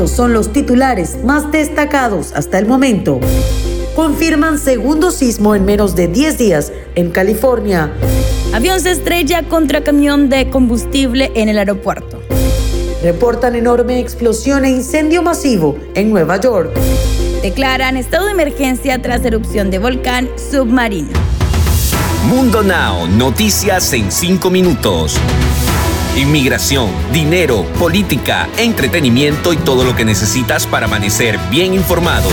Estos son los titulares más destacados hasta el momento. Confirman segundo sismo en menos de 10 días en California. Avión se estrella contra camión de combustible en el aeropuerto. Reportan enorme explosión e incendio masivo en Nueva York. Declaran estado de emergencia tras erupción de volcán submarino. Mundo Now, noticias en 5 minutos. Inmigración, dinero, política, entretenimiento y todo lo que necesitas para amanecer bien informado.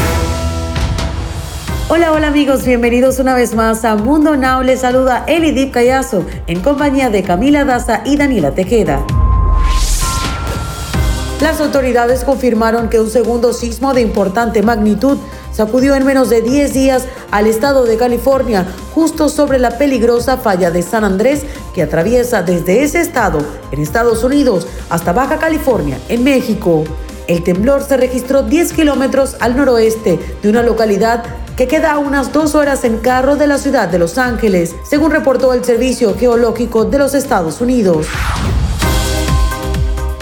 Hola, hola amigos, bienvenidos una vez más a Mundo Now. Les saluda Elidip Callazo en compañía de Camila Daza y Daniela Tejeda. Las autoridades confirmaron que un segundo sismo de importante magnitud sacudió en menos de 10 días al estado de California, justo sobre la peligrosa falla de San Andrés que atraviesa desde ese estado en Estados Unidos hasta Baja California, en México. El temblor se registró 10 kilómetros al noroeste de una localidad que queda a unas dos horas en carro de la ciudad de Los Ángeles, según reportó el Servicio Geológico de los Estados Unidos.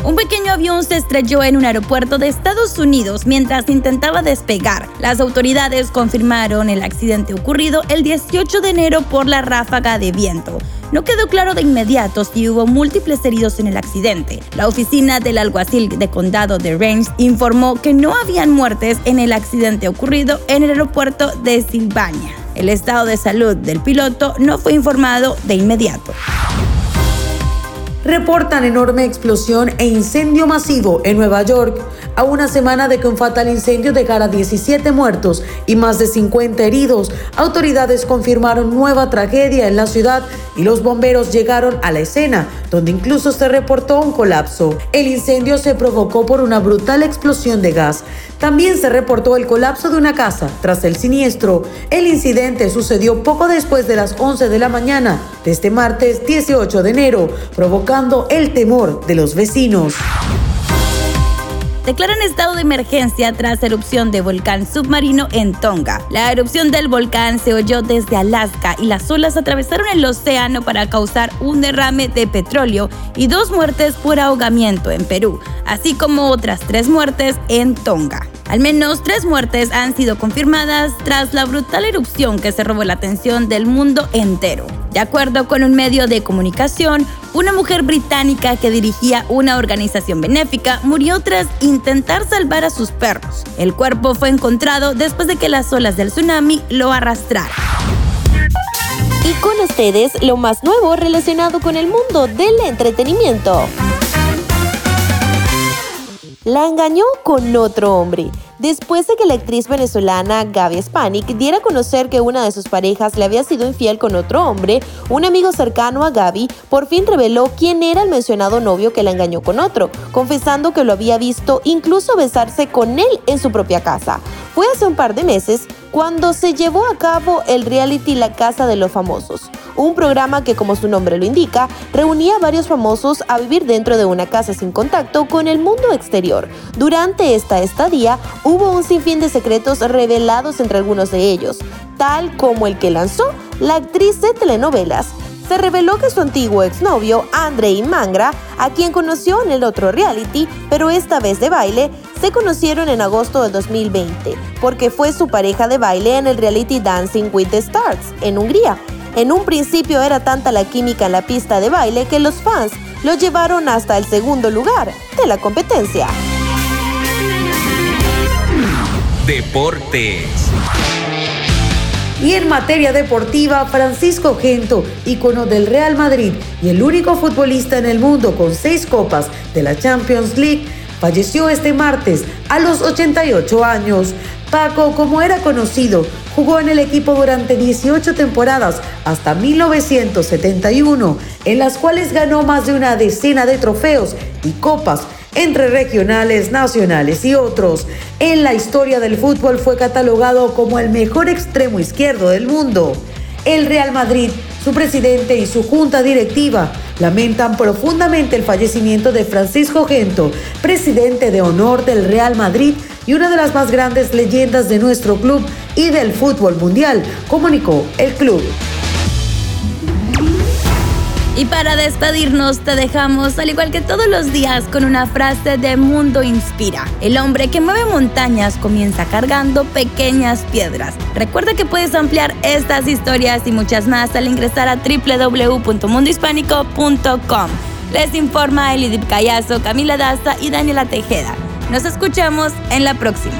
Un pequeño avión se estrelló en un aeropuerto de Estados Unidos mientras intentaba despegar. Las autoridades confirmaron el accidente ocurrido el 18 de enero por la ráfaga de viento. No quedó claro de inmediato si hubo múltiples heridos en el accidente. La oficina del alguacil de condado de Reims informó que no habían muertes en el accidente ocurrido en el aeropuerto de Silvania. El estado de salud del piloto no fue informado de inmediato reportan enorme explosión e incendio masivo en Nueva York, a una semana de que un fatal incendio dejara 17 muertos y más de 50 heridos. Autoridades confirmaron nueva tragedia en la ciudad y los bomberos llegaron a la escena, donde incluso se reportó un colapso. El incendio se provocó por una brutal explosión de gas. También se reportó el colapso de una casa tras el siniestro. El incidente sucedió poco después de las 11 de la mañana de este martes 18 de enero, provocando el temor de los vecinos declaran estado de emergencia tras erupción de volcán submarino en Tonga. La erupción del volcán se oyó desde Alaska y las olas atravesaron el océano para causar un derrame de petróleo y dos muertes por ahogamiento en Perú, así como otras tres muertes en Tonga. Al menos tres muertes han sido confirmadas tras la brutal erupción que se robó la atención del mundo entero. De acuerdo con un medio de comunicación, una mujer británica que dirigía una organización benéfica murió tras intentar salvar a sus perros. El cuerpo fue encontrado después de que las olas del tsunami lo arrastraran. Y con ustedes lo más nuevo relacionado con el mundo del entretenimiento la engañó con otro hombre. Después de que la actriz venezolana Gaby Spanik diera a conocer que una de sus parejas le había sido infiel con otro hombre, un amigo cercano a Gaby por fin reveló quién era el mencionado novio que la engañó con otro, confesando que lo había visto incluso besarse con él en su propia casa. Fue hace un par de meses cuando se llevó a cabo el reality La Casa de los Famosos un programa que como su nombre lo indica, reunía a varios famosos a vivir dentro de una casa sin contacto con el mundo exterior. Durante esta estadía hubo un sinfín de secretos revelados entre algunos de ellos, tal como el que lanzó la actriz de telenovelas. Se reveló que su antiguo exnovio, Andrei Mangra, a quien conoció en el otro reality, pero esta vez de baile, se conocieron en agosto del 2020, porque fue su pareja de baile en el reality Dancing with the Stars, en Hungría, en un principio era tanta la química en la pista de baile que los fans lo llevaron hasta el segundo lugar de la competencia. Deportes. Y en materia deportiva, Francisco Gento, ícono del Real Madrid y el único futbolista en el mundo con seis copas de la Champions League, falleció este martes a los 88 años. Paco, como era conocido, jugó en el equipo durante 18 temporadas hasta 1971, en las cuales ganó más de una decena de trofeos y copas entre regionales, nacionales y otros. En la historia del fútbol fue catalogado como el mejor extremo izquierdo del mundo. El Real Madrid, su presidente y su junta directiva lamentan profundamente el fallecimiento de Francisco Gento, presidente de honor del Real Madrid y una de las más grandes leyendas de nuestro club y del fútbol mundial, comunicó el club. Y para despedirnos te dejamos, al igual que todos los días, con una frase de Mundo Inspira. El hombre que mueve montañas comienza cargando pequeñas piedras. Recuerda que puedes ampliar estas historias y muchas más al ingresar a www.mundohispánico.com. Les informa Elidip Callazo, Camila Daza y Daniela Tejeda. Nos escuchamos en la próxima.